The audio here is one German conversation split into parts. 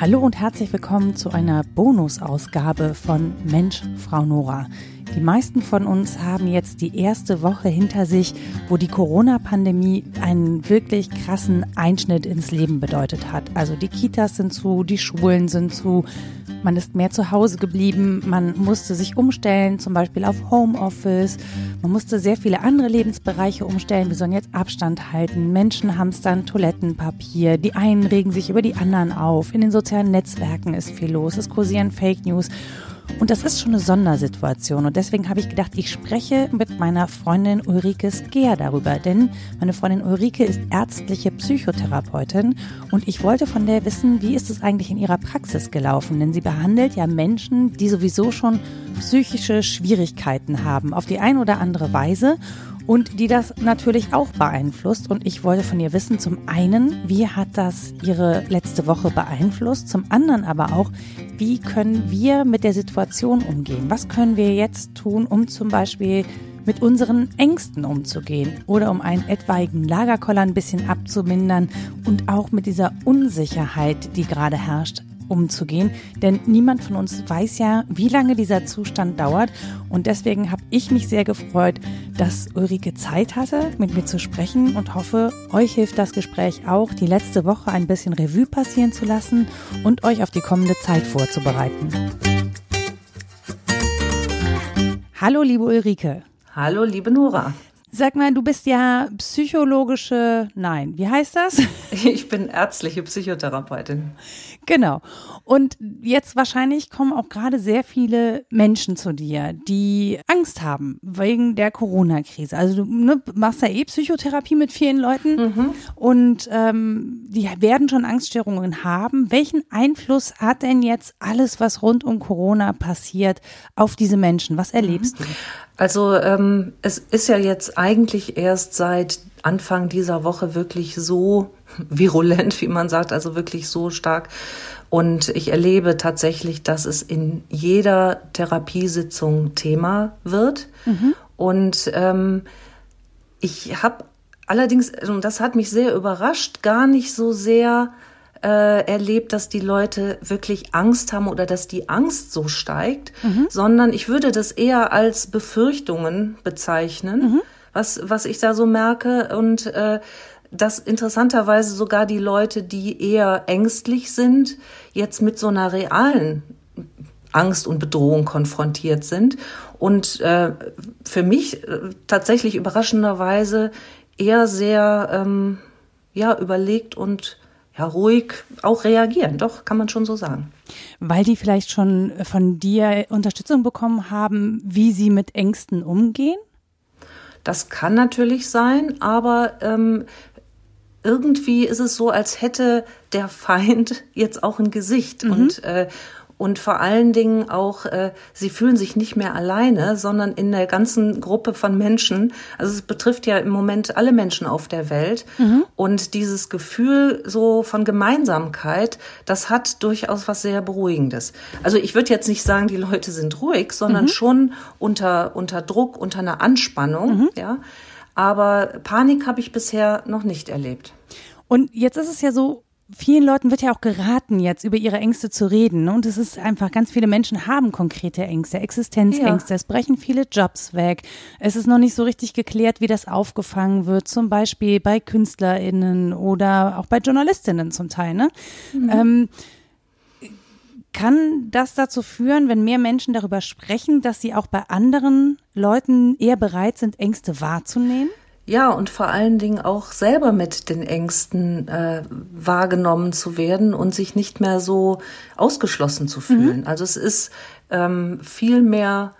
Hallo und herzlich willkommen zu einer Bonusausgabe von Mensch, Frau Nora. Die meisten von uns haben jetzt die erste Woche hinter sich, wo die Corona-Pandemie einen wirklich krassen Einschnitt ins Leben bedeutet hat. Also die Kitas sind zu, die Schulen sind zu, man ist mehr zu Hause geblieben, man musste sich umstellen, zum Beispiel auf Homeoffice, man musste sehr viele andere Lebensbereiche umstellen. Wir sollen jetzt Abstand halten, Menschen hamstern Toilettenpapier, die einen regen sich über die anderen auf, in den sozialen Netzwerken ist viel los, es kursieren Fake News. Und das ist schon eine Sondersituation. Und deswegen habe ich gedacht, ich spreche mit meiner Freundin Ulrike Skeer darüber. Denn meine Freundin Ulrike ist ärztliche Psychotherapeutin. Und ich wollte von der wissen, wie ist es eigentlich in ihrer Praxis gelaufen? Denn sie behandelt ja Menschen, die sowieso schon psychische Schwierigkeiten haben, auf die eine oder andere Weise und die das natürlich auch beeinflusst. Und ich wollte von ihr wissen, zum einen, wie hat das ihre letzte Woche beeinflusst, zum anderen aber auch, wie können wir mit der Situation umgehen? Was können wir jetzt tun, um zum Beispiel mit unseren Ängsten umzugehen oder um einen etwaigen Lagerkoller ein bisschen abzumindern und auch mit dieser Unsicherheit, die gerade herrscht, umzugehen. Denn niemand von uns weiß ja, wie lange dieser Zustand dauert. Und deswegen habe ich mich sehr gefreut, dass Ulrike Zeit hatte, mit mir zu sprechen und hoffe, euch hilft das Gespräch auch, die letzte Woche ein bisschen Revue passieren zu lassen und euch auf die kommende Zeit vorzubereiten. Hallo, liebe Ulrike. Hallo, liebe Nora. Sag mal, du bist ja psychologische, nein, wie heißt das? Ich bin ärztliche Psychotherapeutin. Genau. Und jetzt wahrscheinlich kommen auch gerade sehr viele Menschen zu dir, die Angst haben wegen der Corona-Krise. Also du ne, machst ja eh Psychotherapie mit vielen Leuten mhm. und ähm, die werden schon Angststörungen haben. Welchen Einfluss hat denn jetzt alles, was rund um Corona passiert, auf diese Menschen? Was erlebst mhm. du? Also ähm, es ist ja jetzt eigentlich erst seit Anfang dieser Woche wirklich so virulent, wie man sagt, also wirklich so stark. Und ich erlebe tatsächlich, dass es in jeder Therapiesitzung Thema wird. Mhm. Und ähm, ich habe allerdings, und das hat mich sehr überrascht, gar nicht so sehr äh, erlebt, dass die Leute wirklich Angst haben oder dass die Angst so steigt, mhm. sondern ich würde das eher als Befürchtungen bezeichnen, mhm. Was, was ich da so merke. Und äh, dass interessanterweise sogar die Leute, die eher ängstlich sind, jetzt mit so einer realen Angst und Bedrohung konfrontiert sind. Und äh, für mich äh, tatsächlich überraschenderweise eher sehr ähm, ja, überlegt und ja, ruhig auch reagieren. Doch, kann man schon so sagen. Weil die vielleicht schon von dir Unterstützung bekommen haben, wie sie mit Ängsten umgehen? Das kann natürlich sein, aber ähm, irgendwie ist es so, als hätte der Feind jetzt auch ein Gesicht mhm. und äh, und vor allen Dingen auch, äh, sie fühlen sich nicht mehr alleine, sondern in der ganzen Gruppe von Menschen. Also es betrifft ja im Moment alle Menschen auf der Welt. Mhm. Und dieses Gefühl so von Gemeinsamkeit, das hat durchaus was sehr Beruhigendes. Also ich würde jetzt nicht sagen, die Leute sind ruhig, sondern mhm. schon unter, unter Druck, unter einer Anspannung, mhm. ja. Aber Panik habe ich bisher noch nicht erlebt. Und jetzt ist es ja so, vielen Leuten wird ja auch geraten, jetzt über ihre Ängste zu reden. Ne? Und es ist einfach, ganz viele Menschen haben konkrete Ängste, Existenzängste. Ja. Es brechen viele Jobs weg. Es ist noch nicht so richtig geklärt, wie das aufgefangen wird. Zum Beispiel bei KünstlerInnen oder auch bei JournalistInnen zum Teil. Ne? Mhm. Ähm, kann das dazu führen, wenn mehr Menschen darüber sprechen, dass sie auch bei anderen Leuten eher bereit sind, Ängste wahrzunehmen? Ja, und vor allen Dingen auch selber mit den Ängsten äh, wahrgenommen zu werden und sich nicht mehr so ausgeschlossen zu fühlen. Mhm. Also es ist ähm, viel mehr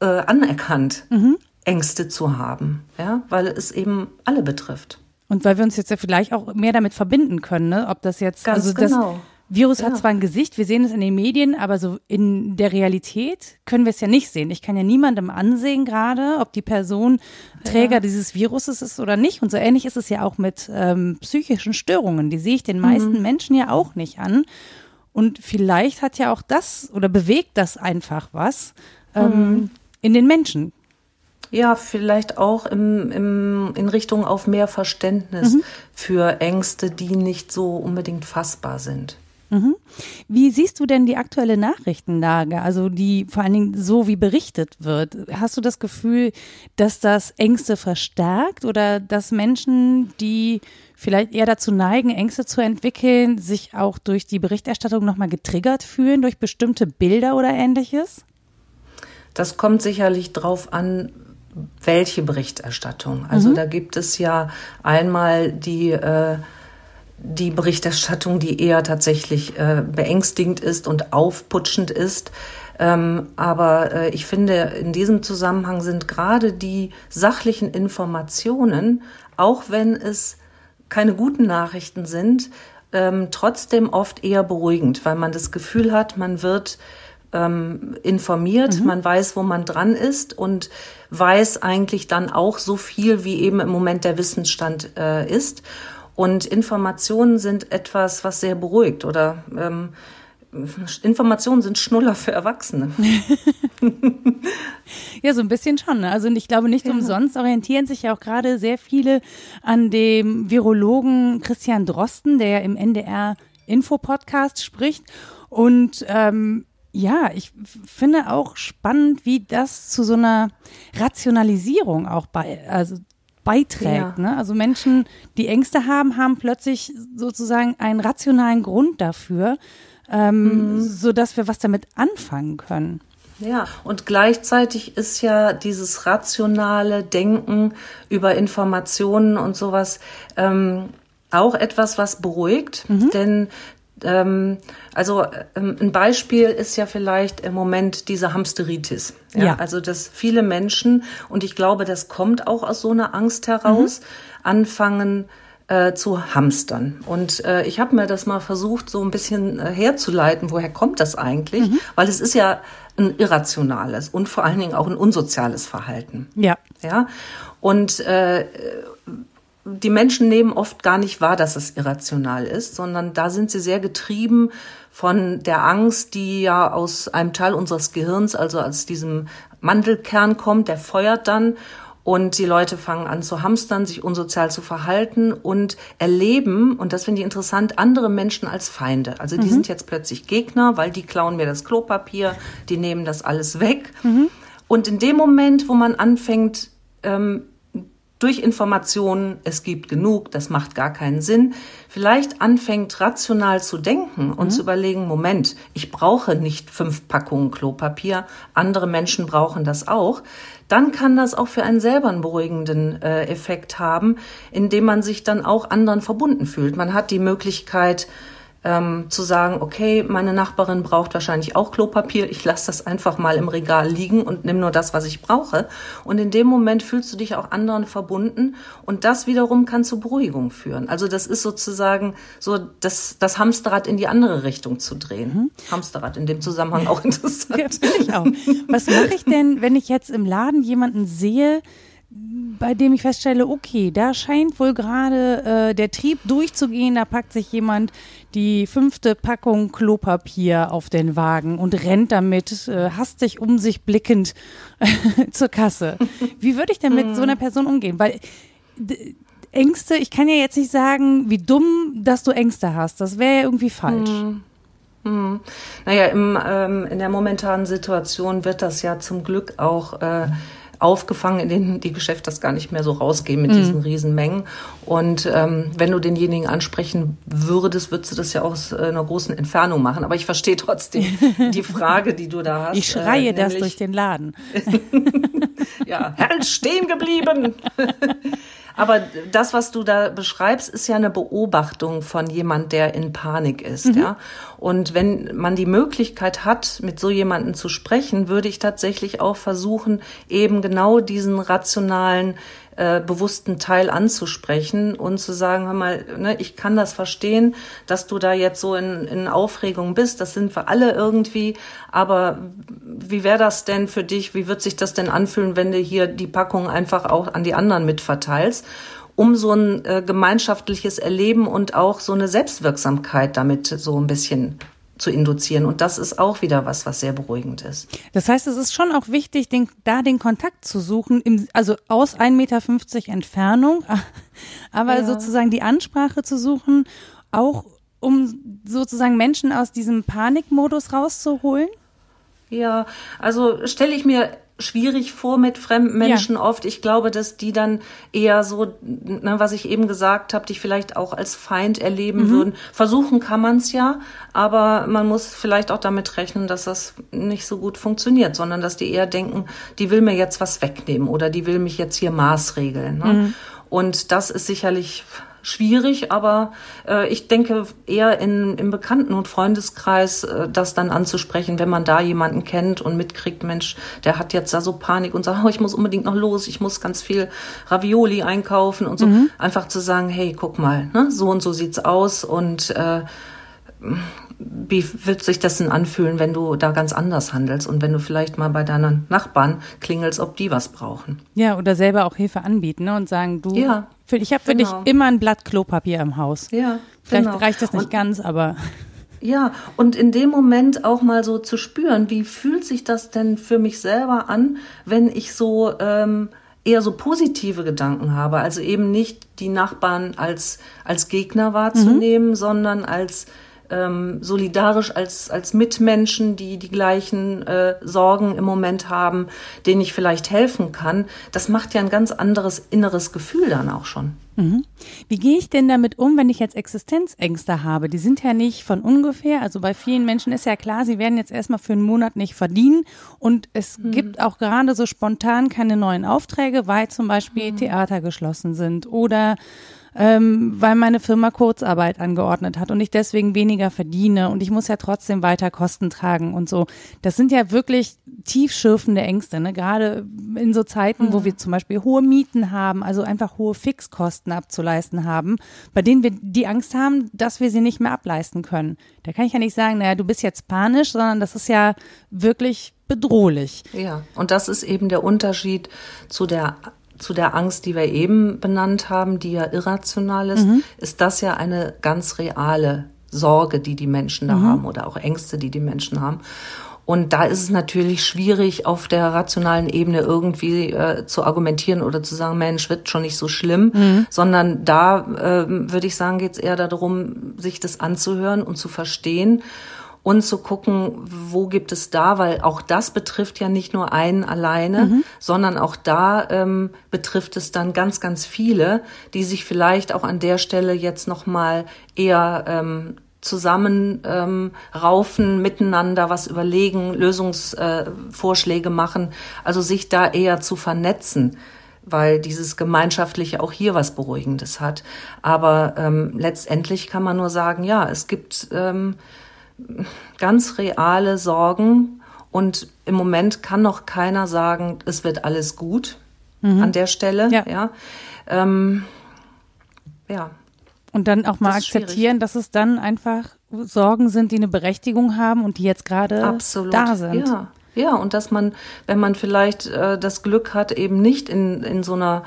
äh, anerkannt, mhm. Ängste zu haben, ja, weil es eben alle betrifft. Und weil wir uns jetzt ja vielleicht auch mehr damit verbinden können, ne? ob das jetzt Ganz also genau. Virus ja. hat zwar ein Gesicht, wir sehen es in den Medien, aber so in der Realität können wir es ja nicht sehen. Ich kann ja niemandem ansehen gerade, ob die Person Träger ja. dieses Viruses ist oder nicht. Und so ähnlich ist es ja auch mit ähm, psychischen Störungen. Die sehe ich den meisten mhm. Menschen ja auch nicht an. Und vielleicht hat ja auch das oder bewegt das einfach was ähm, mhm. in den Menschen. Ja, vielleicht auch im, im, in Richtung auf mehr Verständnis mhm. für Ängste, die nicht so unbedingt fassbar sind. Mhm. Wie siehst du denn die aktuelle Nachrichtenlage, also die vor allen Dingen so wie berichtet wird? Hast du das Gefühl, dass das Ängste verstärkt oder dass Menschen, die vielleicht eher dazu neigen, Ängste zu entwickeln, sich auch durch die Berichterstattung nochmal getriggert fühlen, durch bestimmte Bilder oder ähnliches? Das kommt sicherlich drauf an, welche Berichterstattung. Also mhm. da gibt es ja einmal die äh, die Berichterstattung, die eher tatsächlich äh, beängstigend ist und aufputschend ist. Ähm, aber äh, ich finde, in diesem Zusammenhang sind gerade die sachlichen Informationen, auch wenn es keine guten Nachrichten sind, ähm, trotzdem oft eher beruhigend, weil man das Gefühl hat, man wird ähm, informiert, mhm. man weiß, wo man dran ist und weiß eigentlich dann auch so viel, wie eben im Moment der Wissensstand äh, ist. Und Informationen sind etwas, was sehr beruhigt oder ähm, Informationen sind Schnuller für Erwachsene. ja, so ein bisschen schon. Ne? Also ich glaube, nicht ja. umsonst orientieren sich ja auch gerade sehr viele an dem Virologen Christian Drosten, der ja im NDR Info-Podcast spricht. Und ähm, ja, ich finde auch spannend, wie das zu so einer Rationalisierung auch bei, also beiträgt. Ja. Ne? Also Menschen, die Ängste haben, haben plötzlich sozusagen einen rationalen Grund dafür, ähm, mhm. so dass wir was damit anfangen können. Ja, und gleichzeitig ist ja dieses rationale Denken über Informationen und sowas ähm, auch etwas, was beruhigt, mhm. denn ähm, also ähm, ein Beispiel ist ja vielleicht im Moment diese Hamsteritis. Ja? ja? Also dass viele Menschen, und ich glaube, das kommt auch aus so einer Angst heraus, mhm. anfangen äh, zu hamstern. Und äh, ich habe mir das mal versucht, so ein bisschen äh, herzuleiten, woher kommt das eigentlich? Mhm. Weil es ist ja ein irrationales und vor allen Dingen auch ein unsoziales Verhalten. Ja. Ja. Und äh, die Menschen nehmen oft gar nicht wahr, dass es irrational ist, sondern da sind sie sehr getrieben von der Angst, die ja aus einem Teil unseres Gehirns, also aus diesem Mandelkern kommt, der feuert dann und die Leute fangen an zu hamstern, sich unsozial zu verhalten und erleben, und das finde ich interessant, andere Menschen als Feinde. Also die mhm. sind jetzt plötzlich Gegner, weil die klauen mir das Klopapier, die nehmen das alles weg. Mhm. Und in dem Moment, wo man anfängt, ähm, durch Informationen, es gibt genug, das macht gar keinen Sinn, vielleicht anfängt rational zu denken und mhm. zu überlegen, Moment, ich brauche nicht fünf Packungen Klopapier, andere Menschen brauchen das auch, dann kann das auch für einen selber einen beruhigenden äh, Effekt haben, indem man sich dann auch anderen verbunden fühlt. Man hat die Möglichkeit, ähm, zu sagen, okay, meine Nachbarin braucht wahrscheinlich auch Klopapier, ich lasse das einfach mal im Regal liegen und nimm nur das, was ich brauche. Und in dem Moment fühlst du dich auch anderen verbunden und das wiederum kann zu Beruhigung führen. Also das ist sozusagen so das, das Hamsterrad in die andere Richtung zu drehen. Mhm. Hamsterrad in dem Zusammenhang auch interessant. Ja, ich auch. Was mache ich denn, wenn ich jetzt im Laden jemanden sehe, bei dem ich feststelle, okay, da scheint wohl gerade äh, der Trieb durchzugehen, da packt sich jemand die fünfte Packung Klopapier auf den Wagen und rennt damit äh, hastig um sich blickend zur Kasse. Wie würde ich denn mit so einer Person umgehen? Weil Ängste, ich kann ja jetzt nicht sagen, wie dumm, dass du Ängste hast. Das wäre ja irgendwie falsch. Hm. Hm. Naja, im, ähm, in der momentanen Situation wird das ja zum Glück auch äh, aufgefangen, in denen die Geschäfte das gar nicht mehr so rausgehen mit mhm. diesen Riesenmengen. Und ähm, wenn du denjenigen ansprechen würdest, würdest du das ja aus äh, einer großen Entfernung machen. Aber ich verstehe trotzdem die Frage, die du da hast. Ich schreie äh, das durch den Laden. ja, Herr stehen geblieben. Aber das, was du da beschreibst, ist ja eine Beobachtung von jemand, der in Panik ist, mhm. ja. Und wenn man die Möglichkeit hat, mit so jemandem zu sprechen, würde ich tatsächlich auch versuchen, eben genau diesen rationalen äh, bewussten Teil anzusprechen und zu sagen, hör mal, ne, ich kann das verstehen, dass du da jetzt so in, in Aufregung bist, das sind wir alle irgendwie, aber wie wäre das denn für dich, wie wird sich das denn anfühlen, wenn du hier die Packung einfach auch an die anderen mitverteilst? um so ein äh, gemeinschaftliches Erleben und auch so eine Selbstwirksamkeit damit so ein bisschen zu induzieren. Und das ist auch wieder was, was sehr beruhigend ist. Das heißt, es ist schon auch wichtig, den, da den Kontakt zu suchen, im, also aus 1,50 Meter Entfernung, aber ja. sozusagen die Ansprache zu suchen, auch um sozusagen Menschen aus diesem Panikmodus rauszuholen? Ja, also stelle ich mir schwierig vor mit fremden Menschen ja. oft. Ich glaube, dass die dann eher so, ne, was ich eben gesagt habe, dich vielleicht auch als Feind erleben mhm. würden. Versuchen kann man es ja, aber man muss vielleicht auch damit rechnen, dass das nicht so gut funktioniert, sondern dass die eher denken, die will mir jetzt was wegnehmen oder die will mich jetzt hier maßregeln. Ne? Mhm. Und das ist sicherlich schwierig, aber äh, ich denke eher in, im Bekannten- und Freundeskreis äh, das dann anzusprechen, wenn man da jemanden kennt und mitkriegt, Mensch, der hat jetzt da so Panik und sagt, oh, ich muss unbedingt noch los, ich muss ganz viel Ravioli einkaufen und so. Mhm. Einfach zu sagen, hey, guck mal, ne, so und so sieht's aus und äh, wie wird sich das denn anfühlen, wenn du da ganz anders handelst und wenn du vielleicht mal bei deinen Nachbarn klingelst, ob die was brauchen? Ja, oder selber auch Hilfe anbieten ne? und sagen, du, ja, für, ich habe für genau. dich immer ein Blatt Klopapier im Haus. Ja, vielleicht genau. reicht das nicht und, ganz, aber ja, und in dem Moment auch mal so zu spüren, wie fühlt sich das denn für mich selber an, wenn ich so ähm, eher so positive Gedanken habe, also eben nicht die Nachbarn als als Gegner wahrzunehmen, mhm. sondern als ähm, solidarisch als, als Mitmenschen, die die gleichen äh, Sorgen im Moment haben, denen ich vielleicht helfen kann, das macht ja ein ganz anderes inneres Gefühl dann auch schon. Mhm. Wie gehe ich denn damit um, wenn ich jetzt Existenzängste habe? Die sind ja nicht von ungefähr. Also bei vielen Menschen ist ja klar, sie werden jetzt erstmal für einen Monat nicht verdienen. Und es mhm. gibt auch gerade so spontan keine neuen Aufträge, weil zum Beispiel mhm. Theater geschlossen sind oder ähm, weil meine Firma Kurzarbeit angeordnet hat und ich deswegen weniger verdiene und ich muss ja trotzdem weiter Kosten tragen und so. Das sind ja wirklich tiefschürfende Ängste, ne? gerade in so Zeiten, mhm. wo wir zum Beispiel hohe Mieten haben, also einfach hohe Fixkosten abzuleisten haben, bei denen wir die Angst haben, dass wir sie nicht mehr ableisten können. Da kann ich ja nicht sagen, naja, du bist jetzt panisch, sondern das ist ja wirklich bedrohlich. Ja, und das ist eben der Unterschied zu der zu der Angst, die wir eben benannt haben, die ja irrational ist, mhm. ist das ja eine ganz reale Sorge, die die Menschen da mhm. haben oder auch Ängste, die die Menschen haben. Und da ist es natürlich schwierig, auf der rationalen Ebene irgendwie äh, zu argumentieren oder zu sagen, Mensch, wird schon nicht so schlimm, mhm. sondern da äh, würde ich sagen, geht es eher darum, sich das anzuhören und zu verstehen und zu gucken, wo gibt es da, weil auch das betrifft ja nicht nur einen alleine, mhm. sondern auch da ähm, betrifft es dann ganz, ganz viele, die sich vielleicht auch an der Stelle jetzt noch mal eher ähm, zusammen ähm, raufen, miteinander was überlegen, Lösungsvorschläge äh, machen, also sich da eher zu vernetzen weil dieses Gemeinschaftliche auch hier was Beruhigendes hat. Aber ähm, letztendlich kann man nur sagen, ja, es gibt ähm, ganz reale Sorgen und im Moment kann noch keiner sagen, es wird alles gut mhm. an der Stelle. Ja. Ja. Ähm, ja. Und dann auch mal das akzeptieren, dass es dann einfach Sorgen sind, die eine Berechtigung haben und die jetzt gerade da sind. Ja. Ja, und dass man, wenn man vielleicht äh, das Glück hat, eben nicht in, in so einer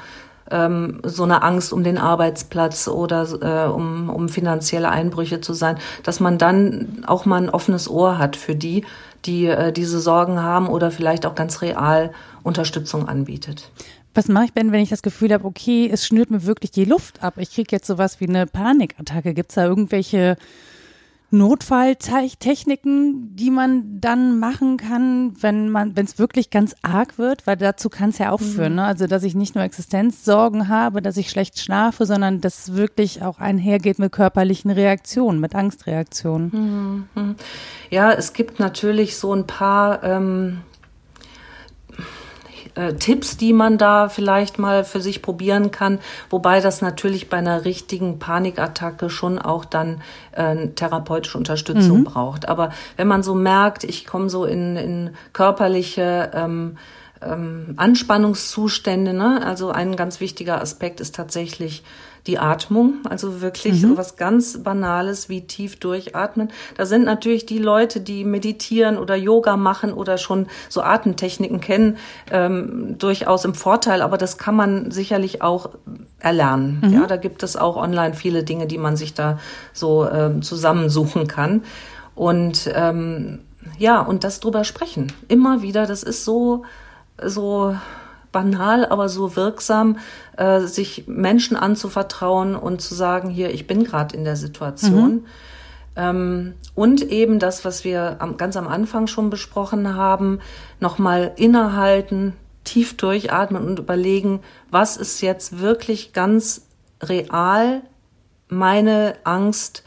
ähm, so eine Angst um den Arbeitsplatz oder äh, um, um finanzielle Einbrüche zu sein, dass man dann auch mal ein offenes Ohr hat für die, die äh, diese Sorgen haben oder vielleicht auch ganz real Unterstützung anbietet. Was mache ich denn, wenn ich das Gefühl habe, okay, es schnürt mir wirklich die Luft ab, ich kriege jetzt sowas wie eine Panikattacke? Gibt es da irgendwelche Notfalltechniken, die man dann machen kann, wenn man, wenn es wirklich ganz arg wird, weil dazu kann es ja auch mhm. führen, ne? Also dass ich nicht nur Existenzsorgen habe, dass ich schlecht schlafe, sondern dass es wirklich auch einhergeht mit körperlichen Reaktionen, mit Angstreaktionen. Mhm. mhm. Ja, es gibt natürlich so ein paar ähm, äh, Tipps, die man da vielleicht mal für sich probieren kann, wobei das natürlich bei einer richtigen Panikattacke schon auch dann äh, therapeutische Unterstützung mhm. braucht. Aber wenn man so merkt, ich komme so in, in körperliche ähm, ähm, Anspannungszustände, ne? also ein ganz wichtiger Aspekt ist tatsächlich die Atmung, also wirklich mhm. so was ganz Banales wie tief durchatmen. Da sind natürlich die Leute, die meditieren oder Yoga machen oder schon so Atemtechniken kennen, ähm, durchaus im Vorteil, aber das kann man sicherlich auch erlernen. Mhm. Ja, da gibt es auch online viele Dinge, die man sich da so ähm, zusammensuchen kann. Und ähm, ja, und das drüber sprechen. Immer wieder, das ist so, so banal, aber so wirksam, äh, sich Menschen anzuvertrauen und zu sagen, hier, ich bin gerade in der Situation. Mhm. Ähm, und eben das, was wir am, ganz am Anfang schon besprochen haben, nochmal innehalten, tief durchatmen und überlegen, was ist jetzt wirklich ganz real meine Angst,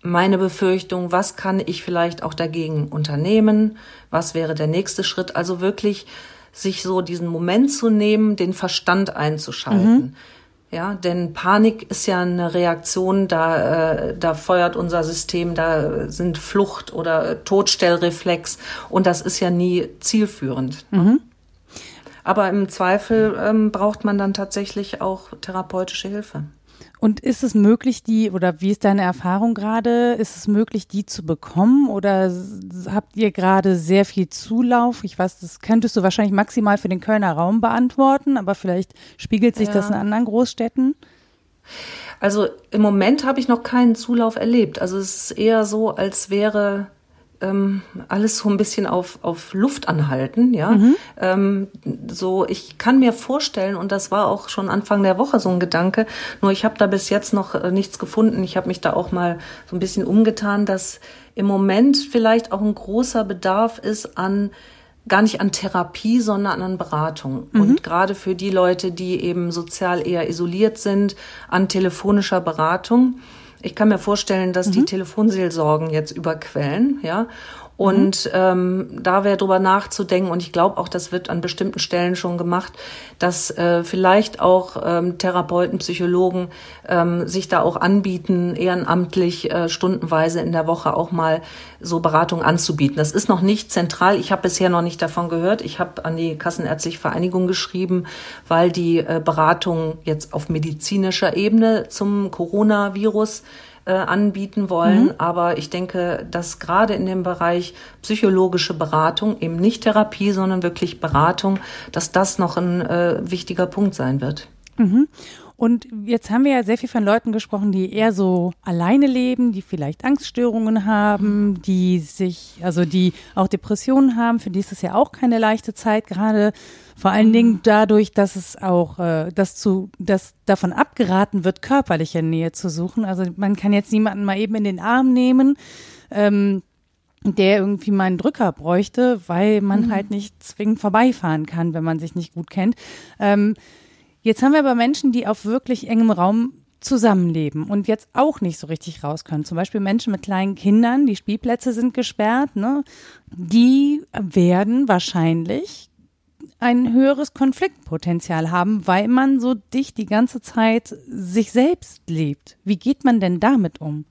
meine Befürchtung, was kann ich vielleicht auch dagegen unternehmen, was wäre der nächste Schritt. Also wirklich sich so diesen Moment zu nehmen, den Verstand einzuschalten. Mhm. Ja, denn Panik ist ja eine Reaktion, da, äh, da feuert unser System, da sind Flucht oder Todstellreflex und das ist ja nie zielführend. Mhm. Aber im Zweifel ähm, braucht man dann tatsächlich auch therapeutische Hilfe. Und ist es möglich, die, oder wie ist deine Erfahrung gerade? Ist es möglich, die zu bekommen? Oder habt ihr gerade sehr viel Zulauf? Ich weiß, das könntest du wahrscheinlich maximal für den Kölner Raum beantworten, aber vielleicht spiegelt sich ja. das in anderen Großstädten. Also im Moment habe ich noch keinen Zulauf erlebt. Also es ist eher so, als wäre ähm, alles so ein bisschen auf, auf Luft anhalten, ja. Mhm. Ähm, so, ich kann mir vorstellen, und das war auch schon Anfang der Woche so ein Gedanke, nur ich habe da bis jetzt noch äh, nichts gefunden. Ich habe mich da auch mal so ein bisschen umgetan, dass im Moment vielleicht auch ein großer Bedarf ist an gar nicht an Therapie, sondern an Beratung. Mhm. Und gerade für die Leute, die eben sozial eher isoliert sind, an telefonischer Beratung. Ich kann mir vorstellen, dass mhm. die Telefonseelsorgen jetzt überquellen, ja. Und ähm, da wäre drüber nachzudenken, und ich glaube auch, das wird an bestimmten Stellen schon gemacht, dass äh, vielleicht auch ähm, Therapeuten, Psychologen ähm, sich da auch anbieten, ehrenamtlich äh, stundenweise in der Woche auch mal so Beratung anzubieten. Das ist noch nicht zentral. Ich habe bisher noch nicht davon gehört. Ich habe an die Kassenärztliche Vereinigung geschrieben, weil die äh, Beratung jetzt auf medizinischer Ebene zum Coronavirus äh, anbieten wollen. Mhm. Aber ich denke, dass gerade in dem Bereich psychologische Beratung, eben nicht Therapie, sondern wirklich Beratung, dass das noch ein äh, wichtiger Punkt sein wird. Mhm. Und jetzt haben wir ja sehr viel von Leuten gesprochen, die eher so alleine leben, die vielleicht Angststörungen haben, die sich, also die auch Depressionen haben. Für die ist es ja auch keine leichte Zeit, gerade vor allen Dingen dadurch, dass es auch, äh, dass zu, dass davon abgeraten wird, körperliche Nähe zu suchen. Also man kann jetzt niemanden mal eben in den Arm nehmen. Ähm, der irgendwie mal einen Drücker bräuchte, weil man mhm. halt nicht zwingend vorbeifahren kann, wenn man sich nicht gut kennt. Ähm, Jetzt haben wir aber Menschen, die auf wirklich engem Raum zusammenleben und jetzt auch nicht so richtig raus können. Zum Beispiel Menschen mit kleinen Kindern, die Spielplätze sind gesperrt, ne? Die werden wahrscheinlich ein höheres Konfliktpotenzial haben, weil man so dicht die ganze Zeit sich selbst lebt. Wie geht man denn damit um?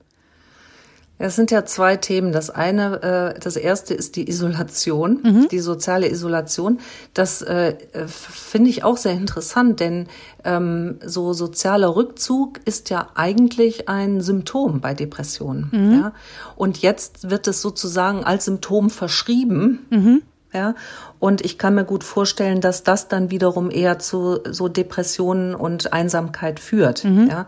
Es sind ja zwei Themen. Das eine, äh, das erste ist die Isolation, mhm. die soziale Isolation. Das äh, finde ich auch sehr interessant, denn ähm, so sozialer Rückzug ist ja eigentlich ein Symptom bei Depressionen. Mhm. Ja? Und jetzt wird es sozusagen als Symptom verschrieben. Mhm. Ja, und ich kann mir gut vorstellen, dass das dann wiederum eher zu so Depressionen und Einsamkeit führt. Mhm. Ja,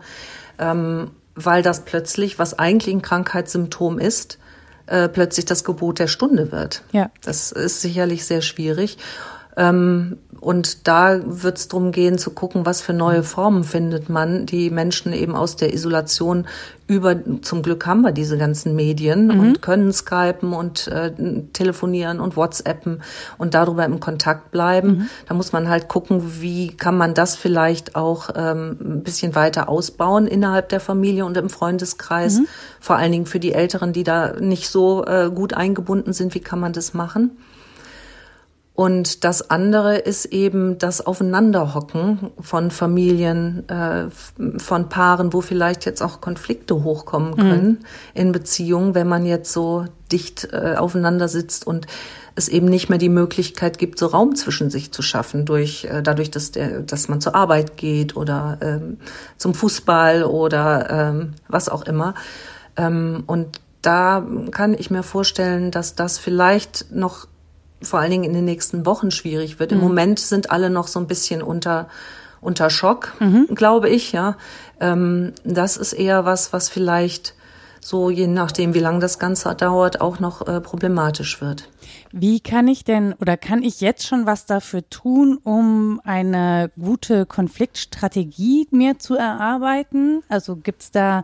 ähm, weil das plötzlich, was eigentlich ein Krankheitssymptom ist, äh, plötzlich das Gebot der Stunde wird. Ja. Das ist sicherlich sehr schwierig. Ähm, und da wird es darum gehen, zu gucken, was für neue Formen findet man, die Menschen eben aus der Isolation über, zum Glück haben wir diese ganzen Medien mhm. und können skypen und äh, telefonieren und whatsappen und darüber im Kontakt bleiben. Mhm. Da muss man halt gucken, wie kann man das vielleicht auch ähm, ein bisschen weiter ausbauen innerhalb der Familie und im Freundeskreis. Mhm. Vor allen Dingen für die Älteren, die da nicht so äh, gut eingebunden sind, wie kann man das machen? Und das andere ist eben das Aufeinanderhocken von Familien, äh, von Paaren, wo vielleicht jetzt auch Konflikte hochkommen mhm. können mhm. in Beziehungen, wenn man jetzt so dicht äh, aufeinander sitzt und es eben nicht mehr die Möglichkeit gibt, so Raum zwischen sich zu schaffen, durch, äh, dadurch, dass, der, dass man zur Arbeit geht oder ähm, zum Fußball oder ähm, was auch immer. Ähm, und da kann ich mir vorstellen, dass das vielleicht noch vor allen Dingen in den nächsten Wochen schwierig wird. Mhm. Im Moment sind alle noch so ein bisschen unter unter Schock, mhm. glaube ich, ja. Ähm, das ist eher was, was vielleicht so je nachdem, wie lange das Ganze dauert, auch noch äh, problematisch wird. Wie kann ich denn oder kann ich jetzt schon was dafür tun, um eine gute Konfliktstrategie mir zu erarbeiten? Also gibt's da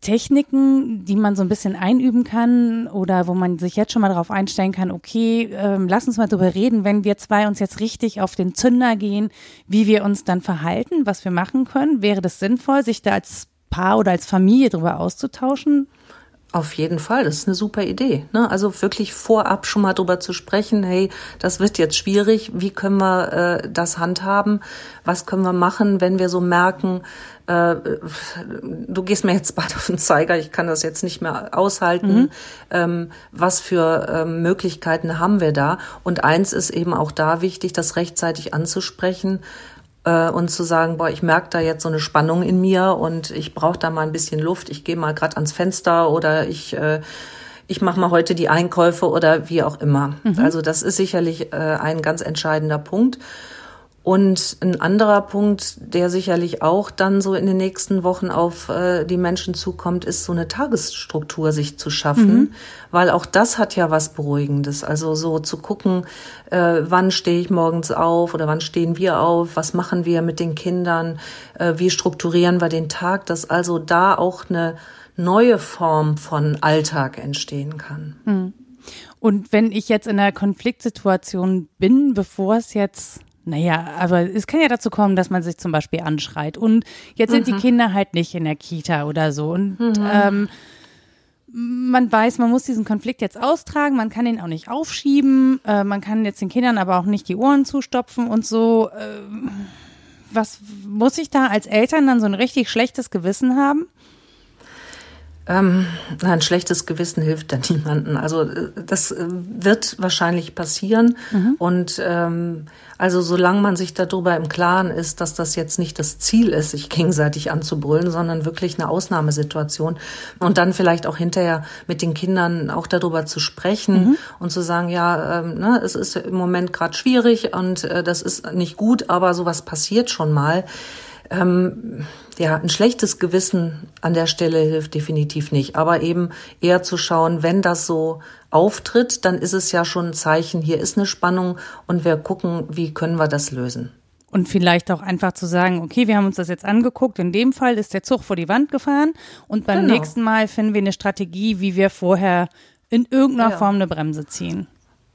Techniken, die man so ein bisschen einüben kann oder wo man sich jetzt schon mal darauf einstellen kann, okay, ähm, lass uns mal darüber reden, wenn wir zwei uns jetzt richtig auf den Zünder gehen, wie wir uns dann verhalten, was wir machen können. Wäre das sinnvoll, sich da als Paar oder als Familie darüber auszutauschen? Auf jeden Fall, das ist eine super Idee. Ne? Also wirklich vorab schon mal drüber zu sprechen, hey, das wird jetzt schwierig, wie können wir äh, das handhaben, was können wir machen, wenn wir so merken, äh, du gehst mir jetzt bald auf den Zeiger, ich kann das jetzt nicht mehr aushalten, mhm. ähm, was für ähm, Möglichkeiten haben wir da? Und eins ist eben auch da wichtig, das rechtzeitig anzusprechen äh, und zu sagen, boah, ich merke da jetzt so eine Spannung in mir und ich brauche da mal ein bisschen Luft, ich gehe mal gerade ans Fenster oder ich äh, ich mache mal heute die Einkäufe oder wie auch immer. Mhm. Also das ist sicherlich äh, ein ganz entscheidender Punkt. Und ein anderer Punkt, der sicherlich auch dann so in den nächsten Wochen auf äh, die Menschen zukommt, ist so eine Tagesstruktur sich zu schaffen, mhm. weil auch das hat ja was Beruhigendes. Also so zu gucken, äh, wann stehe ich morgens auf oder wann stehen wir auf, was machen wir mit den Kindern, äh, wie strukturieren wir den Tag, dass also da auch eine neue Form von Alltag entstehen kann. Mhm. Und wenn ich jetzt in einer Konfliktsituation bin, bevor es jetzt naja, aber es kann ja dazu kommen, dass man sich zum Beispiel anschreit. Und jetzt sind mhm. die Kinder halt nicht in der Kita oder so. Und mhm. ähm, man weiß, man muss diesen Konflikt jetzt austragen, man kann ihn auch nicht aufschieben, äh, man kann jetzt den Kindern aber auch nicht die Ohren zustopfen und so. Äh, was muss ich da als Eltern dann so ein richtig schlechtes Gewissen haben? Ähm, ein schlechtes Gewissen hilft da niemanden. Also äh, das äh, wird wahrscheinlich passieren. Mhm. Und ähm, also solange man sich darüber im Klaren ist, dass das jetzt nicht das Ziel ist, sich gegenseitig anzubrüllen, sondern wirklich eine Ausnahmesituation und dann vielleicht auch hinterher mit den Kindern auch darüber zu sprechen mhm. und zu sagen, ja, ähm, ne, es ist im Moment gerade schwierig und äh, das ist nicht gut, aber sowas passiert schon mal. Ähm, ja, ein schlechtes Gewissen an der Stelle hilft definitiv nicht. Aber eben eher zu schauen, wenn das so auftritt, dann ist es ja schon ein Zeichen, hier ist eine Spannung und wir gucken, wie können wir das lösen. Und vielleicht auch einfach zu sagen, okay, wir haben uns das jetzt angeguckt, in dem Fall ist der Zug vor die Wand gefahren und beim genau. nächsten Mal finden wir eine Strategie, wie wir vorher in irgendeiner ja. Form eine Bremse ziehen.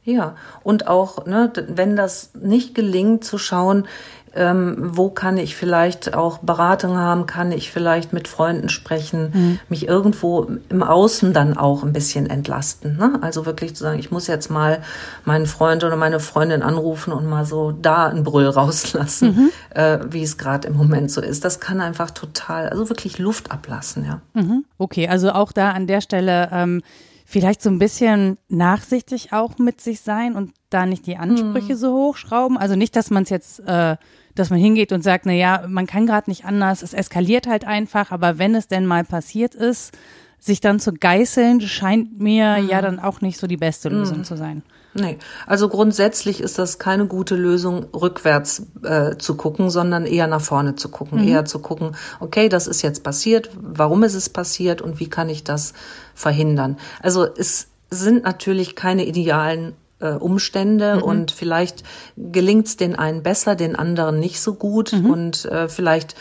Ja, und auch, ne, wenn das nicht gelingt, zu schauen, ähm, wo kann ich vielleicht auch Beratung haben, kann ich vielleicht mit Freunden sprechen, mhm. mich irgendwo im Außen dann auch ein bisschen entlasten. Ne? Also wirklich zu sagen, ich muss jetzt mal meinen Freund oder meine Freundin anrufen und mal so da einen Brüll rauslassen, mhm. äh, wie es gerade im Moment so ist. Das kann einfach total, also wirklich Luft ablassen, ja. Mhm. Okay, also auch da an der Stelle ähm, vielleicht so ein bisschen nachsichtig auch mit sich sein und da nicht die Ansprüche mhm. so hochschrauben. Also nicht, dass man es jetzt äh, dass man hingeht und sagt, na ja, man kann gerade nicht anders, es eskaliert halt einfach, aber wenn es denn mal passiert ist, sich dann zu geißeln, scheint mir mhm. ja dann auch nicht so die beste mhm. Lösung mhm. zu sein. Nee, also grundsätzlich ist das keine gute Lösung, rückwärts äh, zu gucken, sondern eher nach vorne zu gucken, mhm. eher zu gucken, okay, das ist jetzt passiert, warum ist es passiert und wie kann ich das verhindern? Also es sind natürlich keine idealen äh, Umstände mhm. und vielleicht gelingt es den einen besser, den anderen nicht so gut mhm. und äh, vielleicht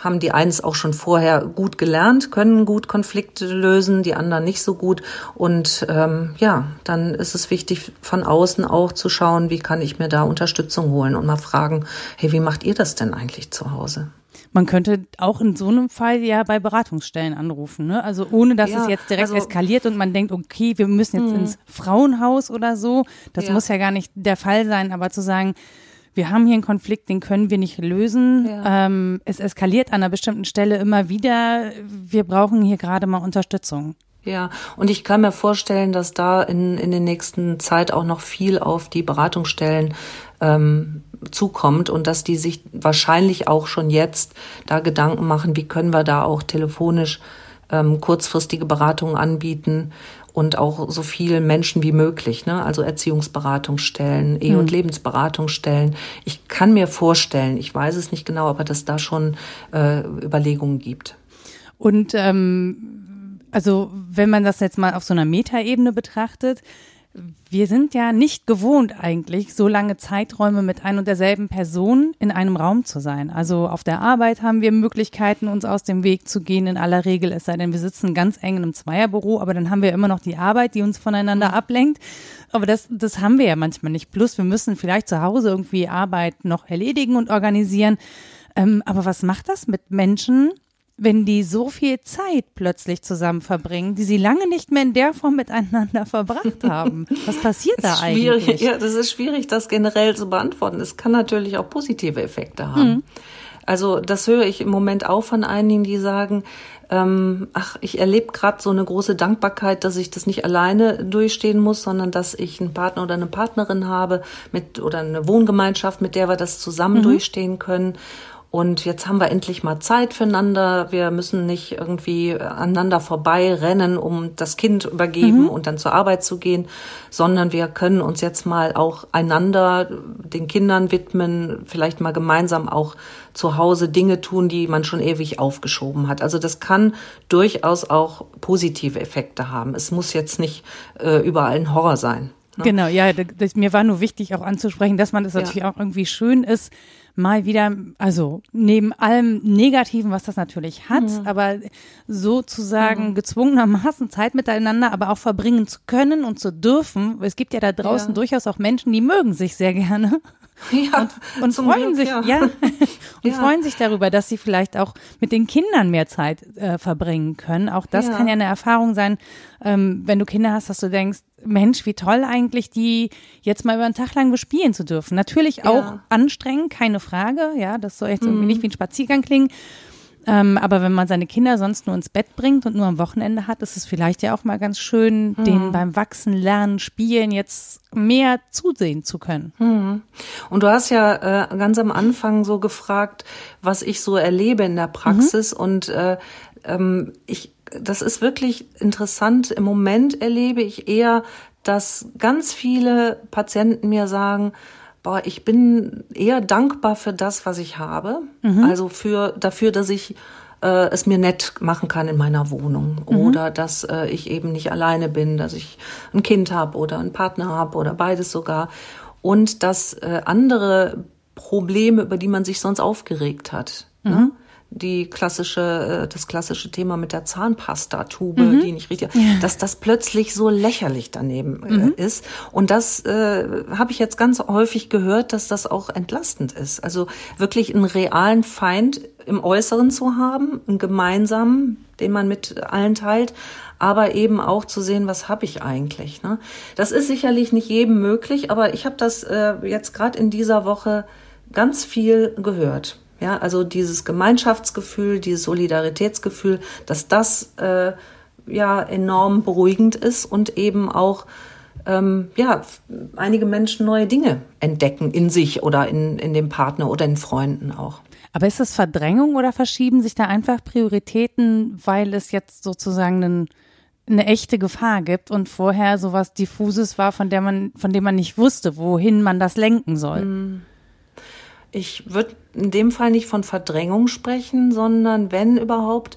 haben die eins auch schon vorher gut gelernt, können gut Konflikte lösen, die anderen nicht so gut. Und ähm, ja, dann ist es wichtig, von außen auch zu schauen, wie kann ich mir da Unterstützung holen und mal fragen, hey, wie macht ihr das denn eigentlich zu Hause? Man könnte auch in so einem Fall ja bei Beratungsstellen anrufen, ne? Also ohne dass ja, es jetzt direkt also, eskaliert und man denkt, okay, wir müssen jetzt mh. ins Frauenhaus oder so. Das ja. muss ja gar nicht der Fall sein, aber zu sagen, wir haben hier einen Konflikt, den können wir nicht lösen. Ja. Ähm, es eskaliert an einer bestimmten Stelle immer wieder. Wir brauchen hier gerade mal Unterstützung. Ja, und ich kann mir vorstellen, dass da in, in der nächsten Zeit auch noch viel auf die Beratungsstellen ähm, zukommt und dass die sich wahrscheinlich auch schon jetzt da Gedanken machen, wie können wir da auch telefonisch ähm, kurzfristige Beratungen anbieten und auch so viel Menschen wie möglich, ne? also Erziehungsberatungsstellen, Ehe- und hm. Lebensberatungsstellen. Ich kann mir vorstellen, ich weiß es nicht genau, aber dass da schon äh, Überlegungen gibt. Und ähm, also wenn man das jetzt mal auf so einer Metaebene betrachtet, Wir sind ja nicht gewohnt eigentlich, so lange Zeiträume mit ein und derselben Person in einem Raum zu sein. Also auf der Arbeit haben wir Möglichkeiten, uns aus dem Weg zu gehen, in aller Regel, es sei denn, wir sitzen ganz eng in einem Zweierbüro, aber dann haben wir immer noch die Arbeit, die uns voneinander ablenkt. Aber das, das haben wir ja manchmal nicht. Plus, wir müssen vielleicht zu Hause irgendwie Arbeit noch erledigen und organisieren. Ähm, aber was macht das mit Menschen, wenn die so viel Zeit plötzlich zusammen verbringen, die sie lange nicht mehr in der Form miteinander verbracht haben. Was passiert da eigentlich? Ja, das ist schwierig, das generell zu beantworten. Es kann natürlich auch positive Effekte haben. Mhm. Also das höre ich im Moment auch von einigen, die sagen, ähm, ach, ich erlebe gerade so eine große Dankbarkeit, dass ich das nicht alleine durchstehen muss, sondern dass ich einen Partner oder eine Partnerin habe mit oder eine Wohngemeinschaft, mit der wir das zusammen mhm. durchstehen können. Und jetzt haben wir endlich mal Zeit füreinander. Wir müssen nicht irgendwie aneinander vorbei rennen, um das Kind übergeben mhm. und dann zur Arbeit zu gehen, sondern wir können uns jetzt mal auch einander, den Kindern widmen, vielleicht mal gemeinsam auch zu Hause Dinge tun, die man schon ewig aufgeschoben hat. Also das kann durchaus auch positive Effekte haben. Es muss jetzt nicht äh, überall ein Horror sein. Ne? Genau, ja, das, mir war nur wichtig auch anzusprechen, dass man das ja. natürlich auch irgendwie schön ist, mal wieder, also neben allem Negativen, was das natürlich hat, mhm. aber sozusagen mhm. gezwungenermaßen Zeit miteinander, aber auch verbringen zu können und zu dürfen. Es gibt ja da draußen ja. durchaus auch Menschen, die mögen sich sehr gerne. Ja, und, und freuen Glück, sich, ja, ja und ja. freuen sich darüber, dass sie vielleicht auch mit den Kindern mehr Zeit äh, verbringen können. Auch das ja. kann ja eine Erfahrung sein, ähm, wenn du Kinder hast, dass du denkst, Mensch, wie toll eigentlich, die jetzt mal über einen Tag lang bespielen zu dürfen. Natürlich auch anstrengend, keine Frage. Ja, das soll jetzt mhm. irgendwie nicht wie ein Spaziergang klingen. Ähm, aber wenn man seine Kinder sonst nur ins Bett bringt und nur am Wochenende hat, ist es vielleicht ja auch mal ganz schön, mhm. denen beim Wachsen, Lernen, Spielen jetzt mehr zusehen zu können. Mhm. Und du hast ja äh, ganz am Anfang so gefragt, was ich so erlebe in der Praxis mhm. und äh, ähm, ich, das ist wirklich interessant. Im Moment erlebe ich eher, dass ganz viele Patienten mir sagen, boah, ich bin eher dankbar für das, was ich habe. Mhm. Also für dafür, dass ich äh, es mir nett machen kann in meiner Wohnung mhm. oder dass äh, ich eben nicht alleine bin, dass ich ein Kind habe oder einen Partner habe oder beides sogar und dass äh, andere Probleme, über die man sich sonst aufgeregt hat, ne? mhm. ne? Die klassische, äh, das klassische Thema mit der Zahnpastatube, mhm. die nicht richtig, ja. dass das plötzlich so lächerlich daneben äh, mhm. ist. Und das äh, habe ich jetzt ganz häufig gehört, dass das auch entlastend ist. Also wirklich einen realen Feind im Äußeren zu haben, einen gemeinsamen, den man mit allen teilt, aber eben auch zu sehen, was habe ich eigentlich. Ne? Das ist sicherlich nicht jedem möglich, aber ich habe das äh, jetzt gerade in dieser Woche ganz viel gehört. Ja, also dieses Gemeinschaftsgefühl, dieses Solidaritätsgefühl, dass das äh, ja enorm beruhigend ist und eben auch ähm, ja einige Menschen neue Dinge entdecken in sich oder in, in dem Partner oder in Freunden auch. Aber ist das Verdrängung oder verschieben sich da einfach Prioritäten, weil es jetzt sozusagen einen eine echte Gefahr gibt und vorher sowas diffuses war, von der man, von dem man nicht wusste, wohin man das lenken soll. Mm. Ich würde in dem Fall nicht von Verdrängung sprechen, sondern wenn überhaupt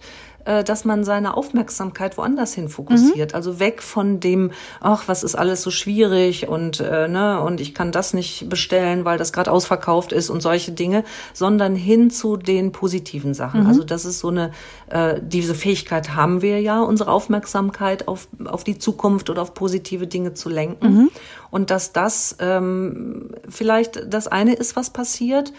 dass man seine Aufmerksamkeit woanders hin fokussiert. Mhm. Also weg von dem, ach, was ist alles so schwierig und äh, ne, und ich kann das nicht bestellen, weil das gerade ausverkauft ist und solche Dinge, sondern hin zu den positiven Sachen. Mhm. Also das ist so eine, äh, diese Fähigkeit haben wir ja, unsere Aufmerksamkeit auf, auf die Zukunft oder auf positive Dinge zu lenken. Mhm. Und dass das ähm, vielleicht das eine ist, was passiert.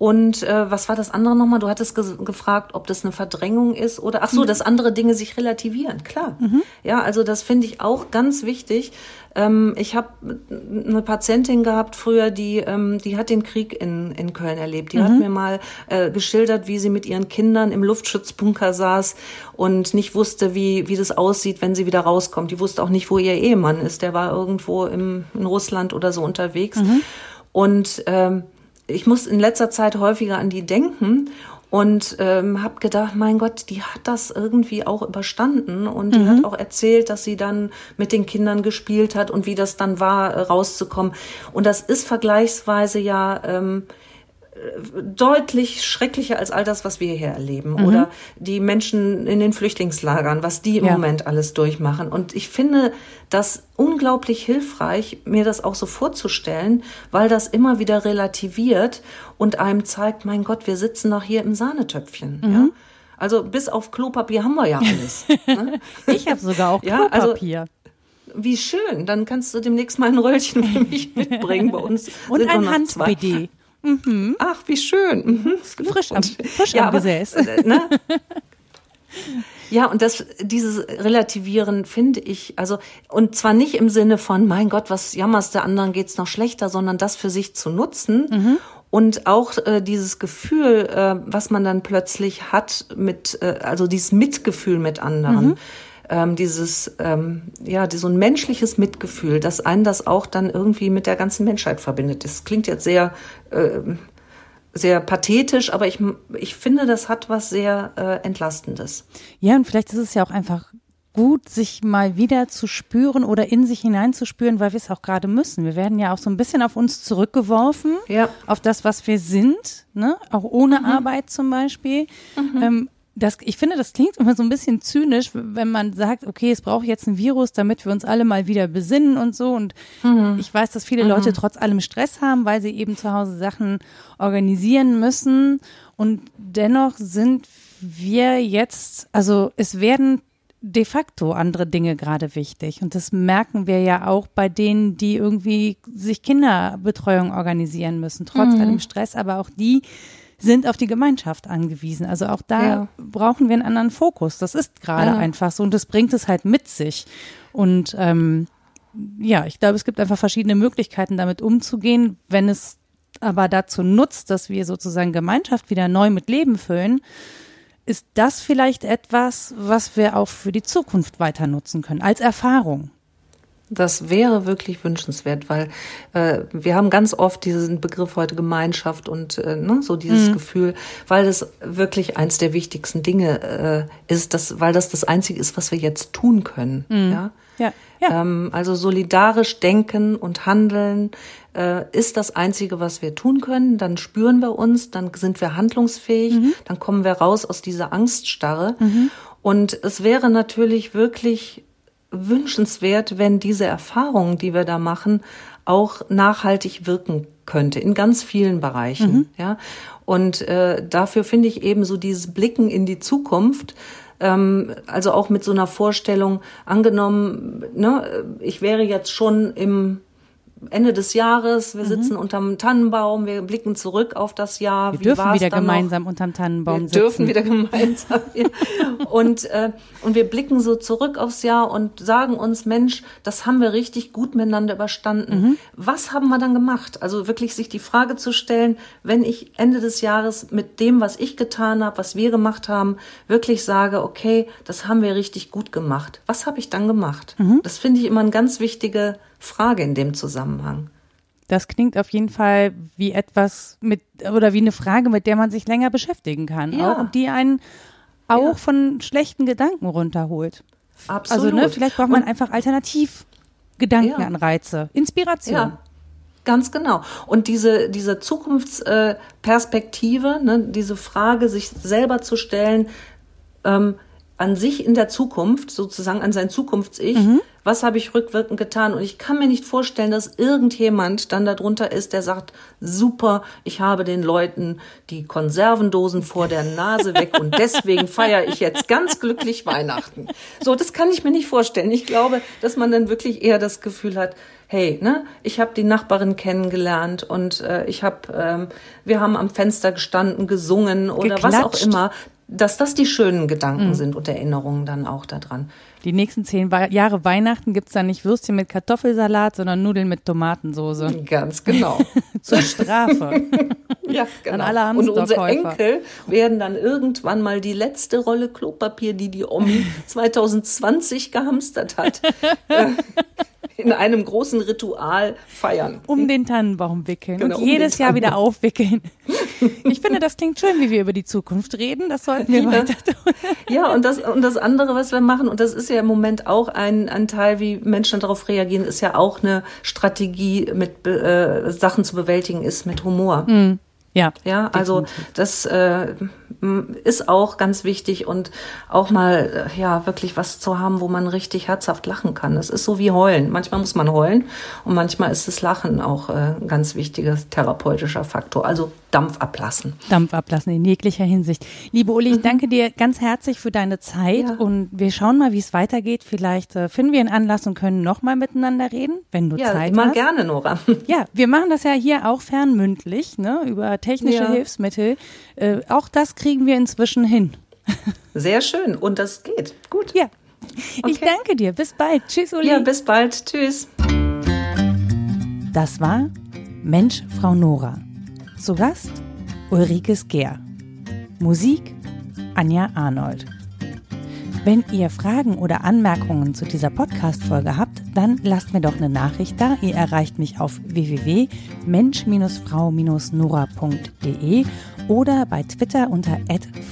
Und äh, was war das andere nochmal? Du hattest ge gefragt, ob das eine Verdrängung ist oder ach so, mhm. dass andere Dinge sich relativieren. Klar. Mhm. Ja, also das finde ich auch ganz wichtig. Ähm, ich habe eine Patientin gehabt früher, die ähm, die hat den Krieg in in Köln erlebt. Die mhm. hat mir mal äh, geschildert, wie sie mit ihren Kindern im Luftschutzbunker saß und nicht wusste, wie wie das aussieht, wenn sie wieder rauskommt. Die wusste auch nicht, wo ihr Ehemann ist. Der war irgendwo im in Russland oder so unterwegs. Mhm. Und ähm, ich muss in letzter Zeit häufiger an die denken und ähm, habe gedacht, mein Gott, die hat das irgendwie auch überstanden und die mhm. hat auch erzählt, dass sie dann mit den Kindern gespielt hat und wie das dann war, äh, rauszukommen. Und das ist vergleichsweise ja ähm, deutlich schrecklicher als all das, was wir hier erleben. Mhm. Oder die Menschen in den Flüchtlingslagern, was die im ja. Moment alles durchmachen. Und ich finde das unglaublich hilfreich, mir das auch so vorzustellen, weil das immer wieder relativiert und einem zeigt, mein Gott, wir sitzen noch hier im Sahnetöpfchen. Mhm. Ja? Also bis auf Klopapier haben wir ja alles. ne? ich habe sogar auch Klopapier. Ja, also, wie schön. Dann kannst du demnächst mal ein Röllchen für mich mitbringen bei uns. Und ein Hans-BD. Mhm. Ach, wie schön. Mhm. Frisch am, frisch ja, am Gesäß. Äh, ne? Ja, und das, dieses Relativieren finde ich, also, und zwar nicht im Sinne von, mein Gott, was jammerst der anderen geht's noch schlechter, sondern das für sich zu nutzen. Mhm. Und auch äh, dieses Gefühl, äh, was man dann plötzlich hat mit, äh, also dieses Mitgefühl mit anderen. Mhm ähm, dieses, ähm, ja, so ein menschliches Mitgefühl, dass einen das auch dann irgendwie mit der ganzen Menschheit verbindet. Das klingt jetzt sehr, äh, sehr pathetisch, aber ich, ich finde, das hat was sehr äh, Entlastendes. Ja, und vielleicht ist es ja auch einfach gut, sich mal wieder zu spüren oder in sich hineinzuspüren, weil wir es auch gerade müssen. Wir werden ja auch so ein bisschen auf uns zurückgeworfen, ja. auf das, was wir sind, ne? auch ohne mhm. Arbeit zum Beispiel. Mhm. Ähm, das, ich finde, das klingt immer so ein bisschen zynisch, wenn man sagt, okay, es braucht jetzt ein Virus, damit wir uns alle mal wieder besinnen und so. Und mhm. ich weiß, dass viele mhm. Leute trotz allem Stress haben, weil sie eben zu Hause Sachen organisieren müssen. Und dennoch sind wir jetzt, also es werden de facto andere Dinge gerade wichtig. Und das merken wir ja auch bei denen, die irgendwie sich Kinderbetreuung organisieren müssen, trotz mhm. allem Stress, aber auch die, sind auf die Gemeinschaft angewiesen. Also auch da ja. brauchen wir einen anderen Fokus. Das ist gerade ja. einfach so und das bringt es halt mit sich. Und ähm, ja, ich glaube, es gibt einfach verschiedene Möglichkeiten, damit umzugehen. Wenn es aber dazu nutzt, dass wir sozusagen Gemeinschaft wieder neu mit Leben füllen, ist das vielleicht etwas, was wir auch für die Zukunft weiter nutzen können, als Erfahrung. Das wäre wirklich wünschenswert, weil äh, wir haben ganz oft diesen Begriff heute Gemeinschaft und äh, ne, so dieses mhm. Gefühl, weil das wirklich eins der wichtigsten Dinge äh, ist, dass, weil das das Einzige ist, was wir jetzt tun können. Mhm. Ja. Ja, ja. Ähm, also solidarisch denken und handeln äh, ist das Einzige, was wir tun können. Dann spüren wir uns, dann sind wir handlungsfähig, mhm. dann kommen wir raus aus dieser Angststarre. Mhm. Und es wäre natürlich wirklich wünschenswert, wenn diese Erfahrungen, die wir da machen, auch nachhaltig wirken könnte in ganz vielen Bereichen. Mhm. Ja, und äh, dafür finde ich eben so dieses Blicken in die Zukunft. Ähm, also auch mit so einer Vorstellung angenommen, ne, ich wäre jetzt schon im Ende des Jahres, wir mhm. sitzen unterm Tannenbaum, wir blicken zurück auf das Jahr. Wir Wie dürfen wieder gemeinsam noch? unterm Tannenbaum wir sitzen. Wir dürfen wieder gemeinsam. und, äh, und wir blicken so zurück aufs Jahr und sagen uns, Mensch, das haben wir richtig gut miteinander überstanden. Mhm. Was haben wir dann gemacht? Also wirklich sich die Frage zu stellen, wenn ich Ende des Jahres mit dem, was ich getan habe, was wir gemacht haben, wirklich sage, okay, das haben wir richtig gut gemacht. Was habe ich dann gemacht? Mhm. Das finde ich immer eine ganz wichtige Frage in dem Zusammenhang. Das klingt auf jeden Fall wie etwas mit oder wie eine Frage, mit der man sich länger beschäftigen kann, ja. auch und die einen auch ja. von schlechten Gedanken runterholt. Absolut. Also ne, vielleicht braucht man und, einfach alternativ Gedankenanreize. Inspiration. Ja. Ganz genau. Und diese, diese Zukunftsperspektive, ne, diese Frage, sich selber zu stellen, ähm, an sich in der Zukunft, sozusagen an sein Zukunfts-Ich, mhm. was habe ich rückwirkend getan? Und ich kann mir nicht vorstellen, dass irgendjemand dann darunter ist, der sagt, super, ich habe den Leuten die Konservendosen vor der Nase weg und deswegen feiere ich jetzt ganz glücklich Weihnachten. So, das kann ich mir nicht vorstellen. Ich glaube, dass man dann wirklich eher das Gefühl hat, hey, ne, ich habe die Nachbarin kennengelernt und äh, ich habe, ähm, wir haben am Fenster gestanden, gesungen oder Geklatscht. was auch immer dass das die schönen Gedanken mhm. sind und Erinnerungen dann auch daran. Die nächsten zehn Jahre Weihnachten gibt's dann nicht Würstchen mit Kartoffelsalat, sondern Nudeln mit Tomatensoße. Ganz genau. Zur Strafe. ja, genau. An alle und unsere Enkel werden dann irgendwann mal die letzte Rolle Klopapier, die die Omi 2020 gehamstert hat, äh, in einem großen Ritual feiern. Um den Tannenbaum wickeln genau, und um jedes Jahr wieder aufwickeln. Ich finde, das klingt schön, wie wir über die Zukunft reden. Das sollten wir ja. weiter tun. Ja, und das, und das andere, was wir machen, und das ist ja im Moment auch ein, ein Teil, wie Menschen darauf reagieren, ist ja auch eine Strategie, mit äh, Sachen zu bewältigen, ist mit Humor. Mhm. Ja. Ja, also das äh, ist auch ganz wichtig und auch mal äh, ja wirklich was zu haben, wo man richtig herzhaft lachen kann. Es ist so wie heulen. Manchmal muss man heulen und manchmal ist das Lachen auch äh, ein ganz wichtiger therapeutischer Faktor. Also Dampf ablassen. Dampf ablassen in jeglicher Hinsicht. Liebe Uli, ich mhm. danke dir ganz herzlich für deine Zeit ja. und wir schauen mal, wie es weitergeht. Vielleicht äh, finden wir einen Anlass und können noch mal miteinander reden, wenn du ja, Zeit immer hast. Ja, gerne, Nora. Ja, wir machen das ja hier auch fernmündlich, ne, über technische ja. Hilfsmittel. Äh, auch das kriegen wir inzwischen hin. Sehr schön. Und das geht. Gut. Ja. Okay. Ich danke dir. Bis bald. Tschüss, Uli. Ja, bis bald. Tschüss. Das war Mensch, Frau Nora. Zu Gast Ulrike Skeer. Musik Anja Arnold. Wenn ihr Fragen oder Anmerkungen zu dieser Podcast-Folge habt, dann lasst mir doch eine Nachricht da. Ihr erreicht mich auf www.mensch-frau-nora.de oder bei Twitter unter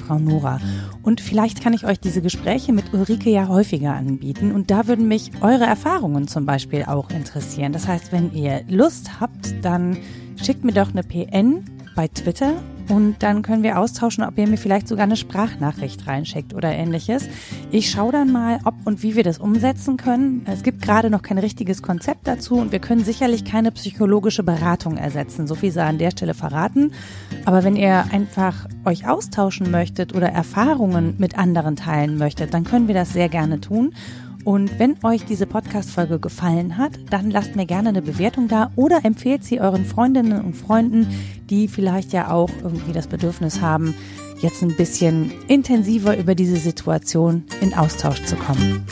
@fraunora. Und vielleicht kann ich euch diese Gespräche mit Ulrike ja häufiger anbieten und da würden mich eure Erfahrungen zum Beispiel auch interessieren. Das heißt, wenn ihr Lust habt, dann schickt mir doch eine PN bei Twitter und dann können wir austauschen, ob ihr mir vielleicht sogar eine Sprachnachricht reinschickt oder ähnliches. Ich schaue dann mal, ob und wie wir das umsetzen können. Es gibt gerade noch kein richtiges Konzept dazu und wir können sicherlich keine psychologische Beratung ersetzen. So viel sei an der Stelle verraten. Aber wenn ihr einfach euch austauschen möchtet oder Erfahrungen mit anderen teilen möchtet, dann können wir das sehr gerne tun. Und wenn euch diese Podcast-Folge gefallen hat, dann lasst mir gerne eine Bewertung da oder empfehlt sie euren Freundinnen und Freunden, die vielleicht ja auch irgendwie das Bedürfnis haben, jetzt ein bisschen intensiver über diese Situation in Austausch zu kommen.